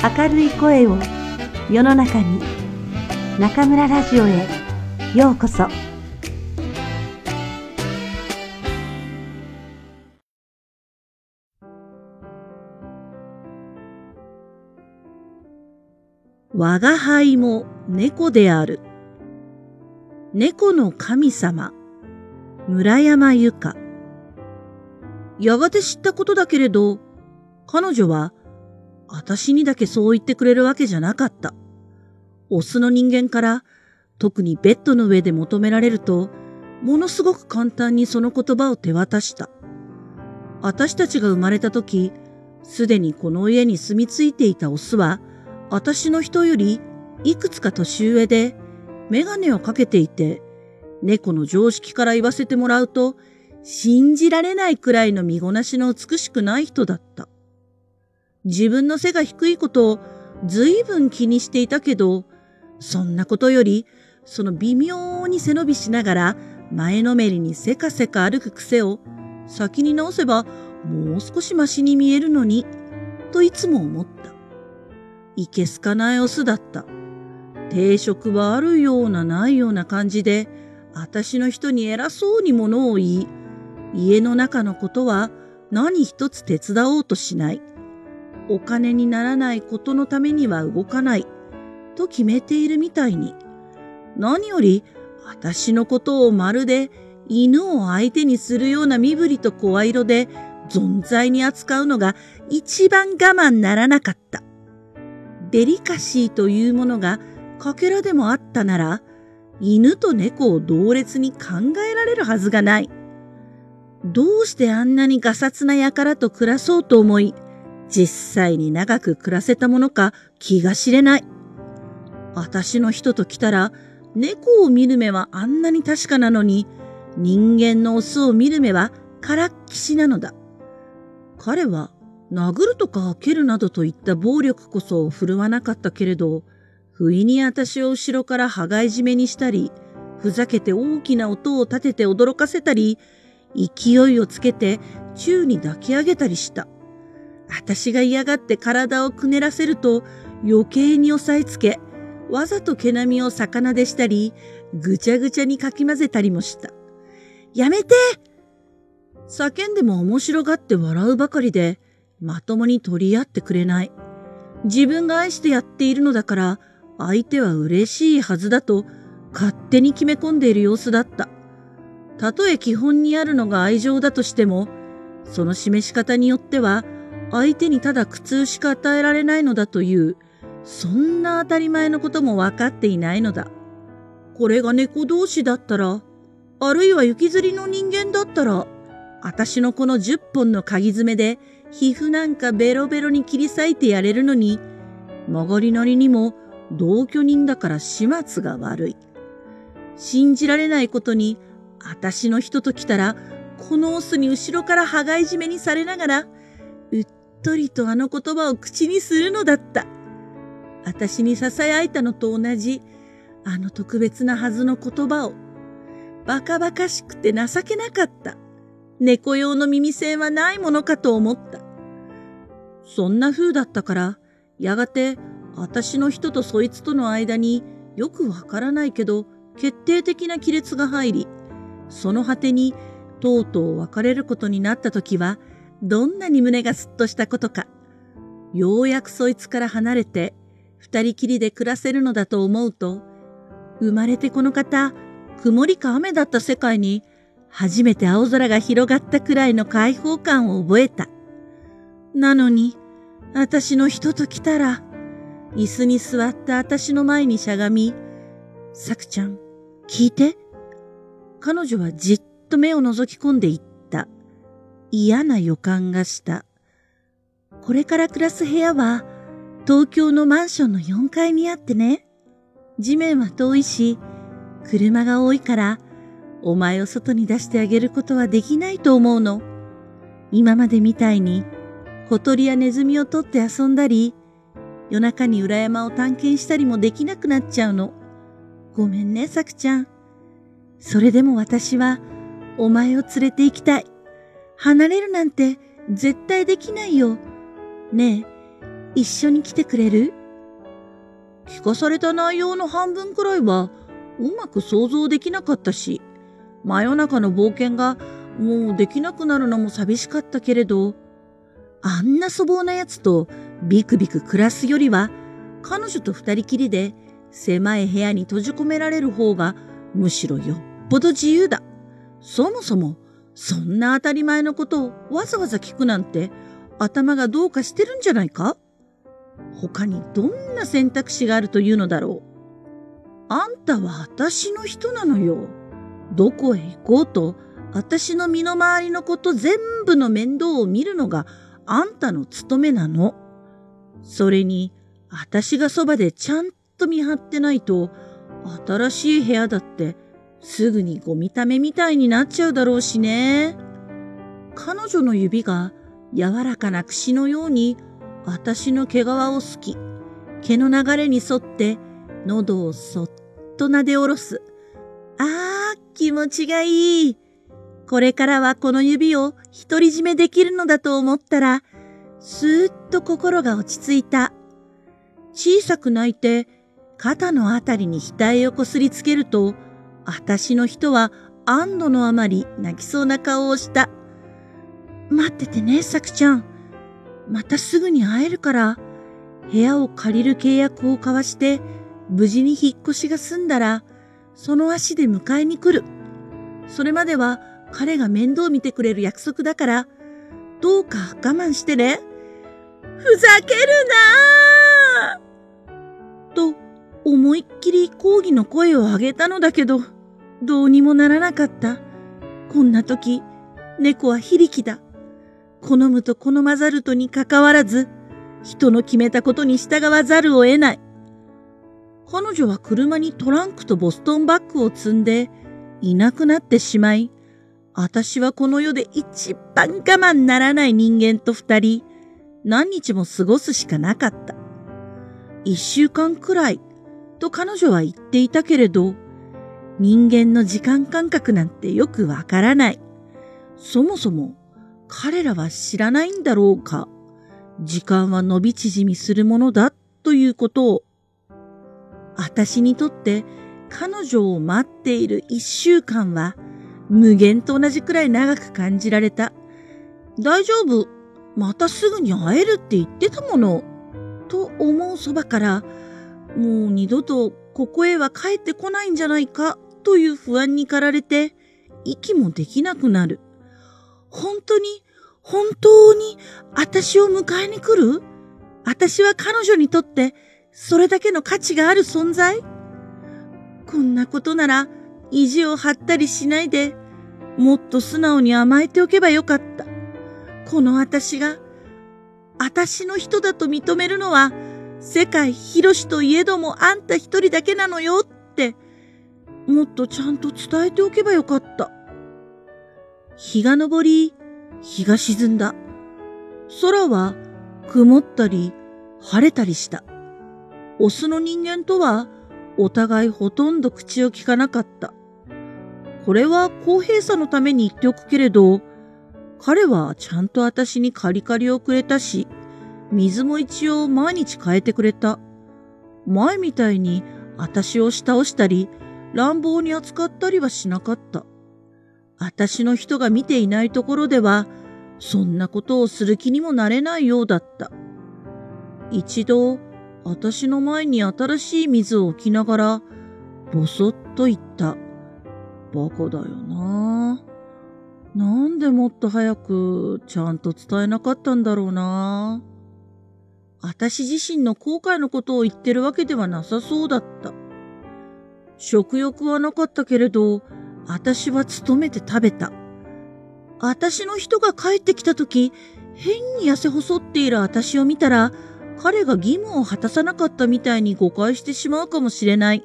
明るい声を世の中に中村ラジオへようこそ。我が輩も猫である。猫の神様村山由佳。やがて知ったことだけれど彼女は私にだけそう言ってくれるわけじゃなかった。オスの人間から特にベッドの上で求められると、ものすごく簡単にその言葉を手渡した。私たちが生まれた時、すでにこの家に住み着いていたオスは、私の人よりいくつか年上で、メガネをかけていて、猫の常識から言わせてもらうと、信じられないくらいの身ごなしの美しくない人だった。自分の背が低いことを随分気にしていたけど、そんなことより、その微妙に背伸びしながら前のめりにせかせか歩く癖を先に直せばもう少しマシに見えるのに、といつも思った。いけすかないオスだった。定職はあるようなないような感じで、私の人に偉そうにものを言い、家の中のことは何一つ手伝おうとしない。お金にならないことのためには動かないと決めているみたいに、何より私のことをまるで犬を相手にするような身振りと声色で存在に扱うのが一番我慢ならなかった。デリカシーというものがかけらでもあったなら、犬と猫を同列に考えられるはずがない。どうしてあんなにガサツな輩と暮らそうと思い、実際に長く暮らせたものか気が知れない。私の人と来たら、猫を見る目はあんなに確かなのに、人間のオスを見る目はからっきしなのだ。彼は殴るとか蹴るなどといった暴力こそ振るわなかったけれど、不意に私を後ろから羽交い締めにしたり、ふざけて大きな音を立てて驚かせたり、勢いをつけて宙に抱き上げたりした。私が嫌がって体をくねらせると余計に押さえつけ、わざと毛並みを魚でしたり、ぐちゃぐちゃにかき混ぜたりもした。やめて叫んでも面白がって笑うばかりで、まともに取り合ってくれない。自分が愛してやっているのだから、相手は嬉しいはずだと、勝手に決め込んでいる様子だった。たとえ基本にあるのが愛情だとしても、その示し方によっては、相手にただ苦痛しか与えられないのだという、そんな当たり前のことも分かっていないのだ。これが猫同士だったら、あるいは雪吊りの人間だったら、私のこの十本の鍵爪で皮膚なんかベロベロに切り裂いてやれるのに、曲がりなりにも同居人だから始末が悪い。信じられないことに、私の人と来たら、このオスに後ろから羽交い締めにされながら、うっとりとあの言葉を口にするのだった。私に囁いたのと同じ、あの特別なはずの言葉を、バカバカしくて情けなかった。猫用の耳栓はないものかと思った。そんな風だったから、やがて私の人とそいつとの間によくわからないけど決定的な亀裂が入り、その果てにとうとう別れることになった時は、どんなに胸がすっとしたことか。ようやくそいつから離れて、二人きりで暮らせるのだと思うと、生まれてこの方、曇りか雨だった世界に、初めて青空が広がったくらいの解放感を覚えた。なのに、私の人と来たら、椅子に座った私の前にしゃがみ、さくちゃん、聞いて。彼女はじっと目を覗き込んでいった。嫌な予感がした。これから暮らす部屋は東京のマンションの4階にあってね。地面は遠いし、車が多いから、お前を外に出してあげることはできないと思うの。今までみたいに小鳥やネズミを取って遊んだり、夜中に裏山を探検したりもできなくなっちゃうの。ごめんね、さくちゃん。それでも私は、お前を連れて行きたい。離れるなんて絶対できないよ。ねえ、一緒に来てくれる？聞かされた内容の半分くらいはうまく想像できなかったし、真夜中の冒険がもうできなくなるのも寂しかったけれど、あんな粗暴な奴とビクビク暮らすよりは、彼女と二人きりで狭い部屋に閉じ込められる方がむしろよっぽど自由だ。そもそも、そんな当たり前のことをわざわざ聞くなんて頭がどうかしてるんじゃないか？他にどんな選択肢があるというのだろう？あんたは私の人なのよ。どこへ行こうと、私の身の回りのこと全部の面倒を見るのがあんたの務めなの。それに、私がそばでちゃんと見張ってないと、新しい部屋だってすぐにゴミためみたいになっちゃうだろうしね。彼女の指が柔らかな櫛のように私の毛皮をすき、毛の流れに沿って喉をそっと撫で下ろす。ああ、気持ちがいい。これからはこの指を独り占めできるのだと思ったら、すーっと心が落ち着いた。小さく泣いて、肩のあたりに額をこすりつけると、私の人は安堵のあまり泣きそうな顔をした。待っててね、さくちゃん。またすぐに会えるから、部屋を借りる契約を交わして、無事に引っ越しが済んだら、その足で迎えに来る。それまでは彼が面倒見てくれる約束だから、どうか我慢してね。ふざけるなと、思いっきり抗議の声を上げたのだけど、どうにもならなかった。こんな時、猫は非力だ。好むと好まざるとにかかわらず、人の決めたことに従わざるを得ない。彼女は車にトランクとボストンバッグを積んでいなくなってしまい、私はこの世で一番我慢ならない人間と二人、何日も過ごすしかなかった。一週間くらいと彼女は言っていたけれど、人間の時間感覚なんてよくわからない。そもそも彼らは知らないんだろうか。時間は伸び縮みするものだということを私にとって彼女を待っている一週間は無限と同じくらい長く感じられた。大丈夫。またすぐに会えるって言ってたもの。と思うそばから、もう二度とここへは帰ってこないんじゃないかという不安に駆られて、息もできなくなる。本当に、本当に私を迎えに来る？私は彼女にとってそれだけの価値がある存在？こんなことなら意地を張ったりしないで、もっと素直に甘えておけばよかった。この私が、私の人だと認めるのは、世界広しといえどもあんた一人だけなのよって、もっとちゃんと伝えておけばよかった。日が昇り、日が沈んだ。空は曇ったり晴れたりした。オスの人間とはお互いほとんど口を聞かなかった。これは公平さのために言っておくけれど、彼はちゃんと私にカリカリをくれたし、水も一応毎日変えてくれた。前みたいに私を押し倒したり、乱暴に扱ったりはしなかった。私の人が見ていないところでは、そんなことをする気にもなれないようだった。一度、私の前に新しい水を置きながら、ぼそっと言った。バカだよな。なんでもっと早くちゃんと伝えなかったんだろうな。私自身の後悔のことを言ってるわけではなさそうだった。食欲はなかったけれど、私は勤めて食べた。私の人が帰ってきた時、変に痩せ細っている私を見たら、彼が義務を果たさなかったみたいに誤解してしまうかもしれない。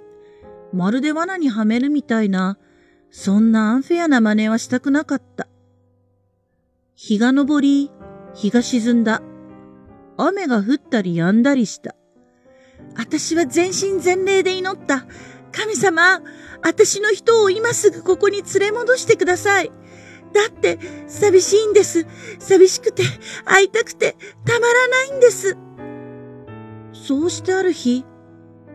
まるで罠にはめるみたいな、そんなアンフェアな真似はしたくなかった。日が昇り、日が沈んだ。雨が降ったり止んだりした。私は全身全霊で祈った。神様、私の人を今すぐここに連れ戻してください。だって、寂しいんです。寂しくて、会いたくて、たまらないんです。そうしてある日、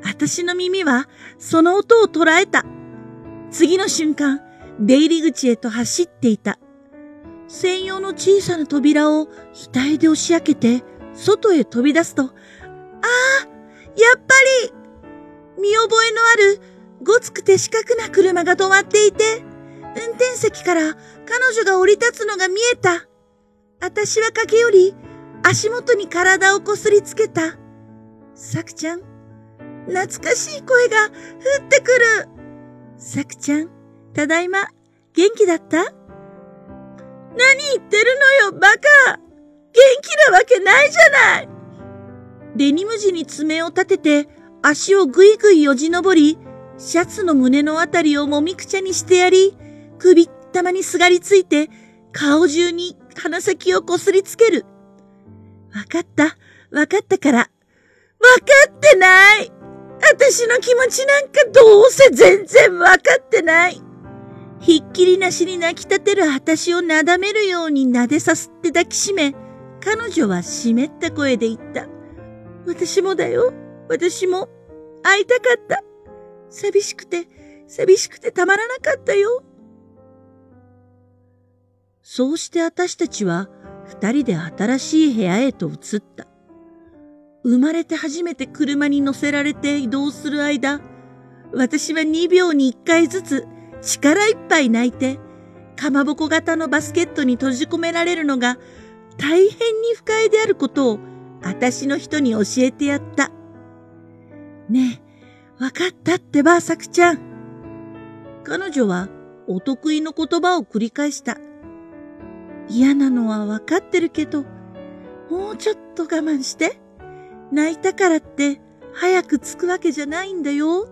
私の耳はその音を捉えた。次の瞬間、出入り口へと走っていた。専用の小さな扉を額で押し開けて、外へ飛び出すと、ああ、やっぱり見覚えのあるごつくて四角な車が止まっていて、運転席から彼女が降り立つのが見えた。私は駆け寄り、足元に体をこすりつけた。さくちゃん、懐かしい声が降ってくる。さくちゃん、ただいま、元気だった？何言ってるのよ、バカ元気なわけないじゃないデニム地に爪を立てて、足をぐいぐいよじ登り、シャツの胸のあたりをもみくちゃにしてやり、首ったまにすがりついて、顔中に鼻先をこすりつける。わかった、わかったから。わかってない私の気持ちなんかどうせ全然わかってない。ひっきりなしに泣き立てる私をなだめるように撫でさすって抱きしめ、彼女は湿った声で言った。私もだよ。私も会いたかった。寂しくて、寂しくてたまらなかったよ。そうして私たちは二人で新しい部屋へと移った。生まれて初めて車に乗せられて移動する間、私は2秒に1回ずつ力いっぱい泣いて、かまぼこ型のバスケットに閉じ込められるのが大変に不快であることを私の人に教えてやった。ねえ、わかったってば、さくちゃん。彼女はお得意の言葉を繰り返した。嫌なのはわかってるけど、もうちょっと我慢して。泣いたからって早く着くわけじゃないんだよ。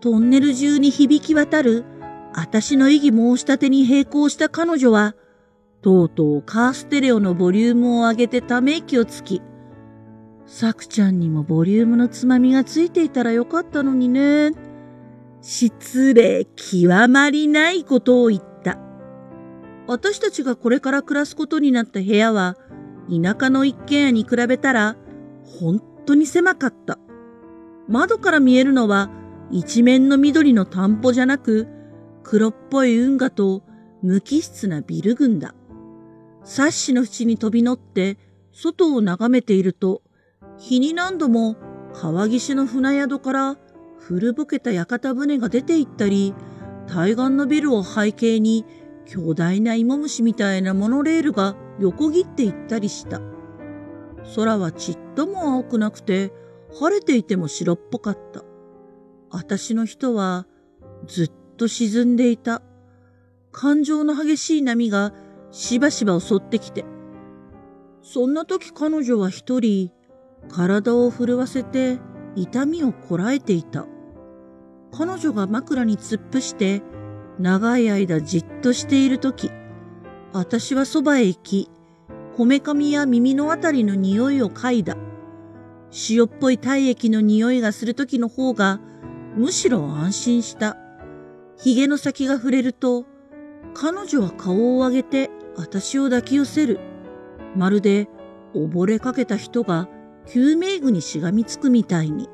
トンネル中に響き渡る、私の異議申し立てに並行した彼女は、とうとうカーステレオのボリュームを上げてため息をつき、さくちゃんにもボリュームのつまみがついていたらよかったのにね。失礼極まりないことを言った。私たちがこれから暮らすことになった部屋は、田舎の一軒家に比べたら、本当に狭かった。窓から見えるのは、一面の緑の田んぼじゃなく、黒っぽい運河と無機質なビル群だ。サッシの縁に飛び乗って、外を眺めていると、日に何度も川岸の船宿から古ぼけた屋形船が出て行ったり、対岸のビルを背景に巨大な芋虫みたいなモノレールが横切っていったりした。空はちっとも青くなくて、晴れていても白っぽかった。私の人はずっと沈んでいた。感情の激しい波がしばしば襲ってきて。そんな時彼女は一人体を震わせて痛みをこらえていた。彼女が枕に突っ伏して長い間じっとしているとき、私はそばへ行き、こめかみや耳のあたりの匂いを嗅いだ。塩っぽい体液の匂いがするときの方が、むしろ安心した。髭の先が触れると、彼女は顔を上げて私を抱き寄せる。まるで溺れかけた人が救命具にしがみつくみたいに。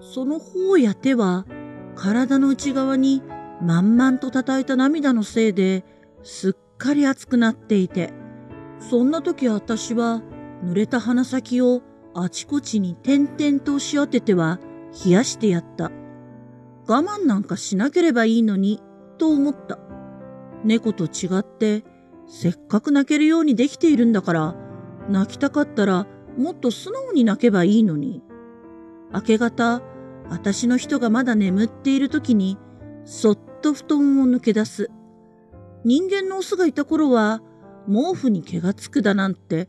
その方や手は体の内側に満々と叩いた涙のせいですっかり熱くなっていて、そんな時私は濡れた鼻先をあちこちに点々と押し当てては冷やしてやった。我慢なんかしなければいいのに、と思った。猫と違って、せっかく泣けるようにできているんだから、泣きたかったらもっと素直に泣けばいいのに。明け方、私の人がまだ眠っている時に、そっと布団を抜け出す。人間のオスがいた頃は、毛布に毛がつくだなんて、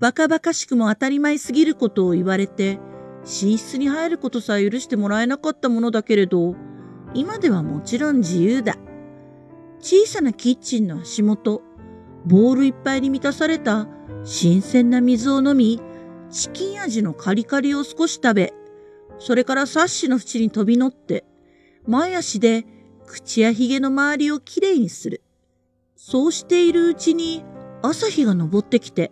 バカバカしくも当たり前すぎることを言われて、寝室に入ることさえ許してもらえなかったものだけれど、今ではもちろん自由だ。小さなキッチンの足元、ボールいっぱいに満たされた新鮮な水を飲み、チキン味のカリカリを少し食べ、それからサッシの縁に飛び乗って、前足で口や髭の周りをきれいにする。そうしているうちに朝日が昇ってきて、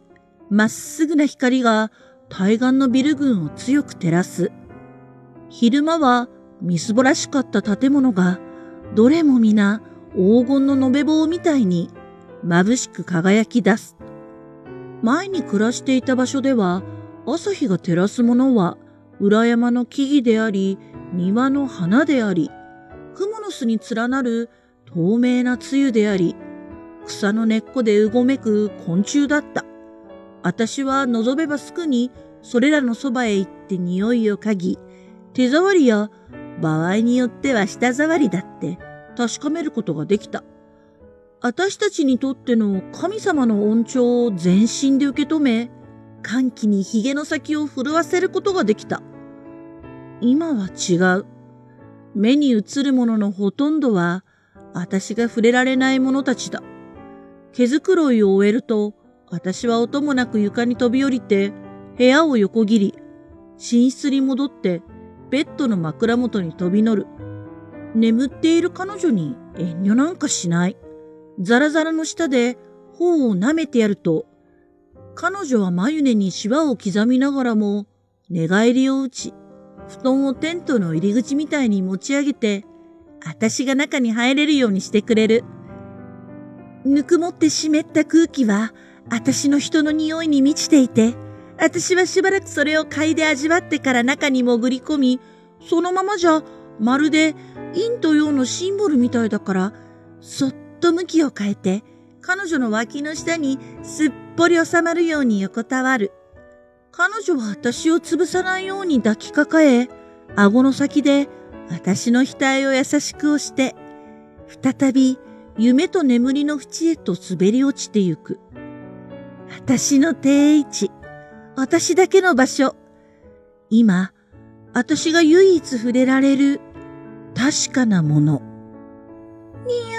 まっすぐな光が対岸のビル群を強く照らす。昼間はみすぼらしかった建物が、どれも皆黄金の延べ棒みたいに眩しく輝き出す。前に暮らしていた場所では、朝日が照らすものは裏山の木々であり、庭の花であり、クモの巣に連なる透明な露であり、草の根っこでうごめく昆虫だった。私は望めばすぐにそれらのそばへ行って匂いを嗅ぎ、手触りや場合によっては舌触りだって確かめることができた。私たちにとっての神様の恩寵を全身で受け止め、歓喜に髭の先を震わせることができた。今は違う。目に映るもののほとんどは、私が触れられない者たちだ。毛づくろいを終えると、私は音もなく床に飛び降りて、部屋を横切り、寝室に戻って、ベッドの枕元に飛び乗る。眠っている彼女に遠慮なんかしない。ザラザラの下で頬を舐めてやると、彼女は眉根にシワを刻みながらも、寝返りを打ち、布団をテントの入り口みたいに持ち上げて、私が中に入れるようにしてくれる。ぬくもって湿った空気は、私の人の匂いに満ちていて、私はしばらくそれを嗅いで味わってから中に潜り込み、そのままじゃ、まるで陰と陽のシンボルみたいだから、そっと向きを変えて、彼女の脇の下にすっぽり収まるように横たわる。彼女は私を潰さないように抱きかかえ、顎の先で私の額を優しく押して、再び夢と眠りの淵へと滑り落ちてゆく。私の定位置、私だけの場所。今、私が唯一触れられる確かなもの。に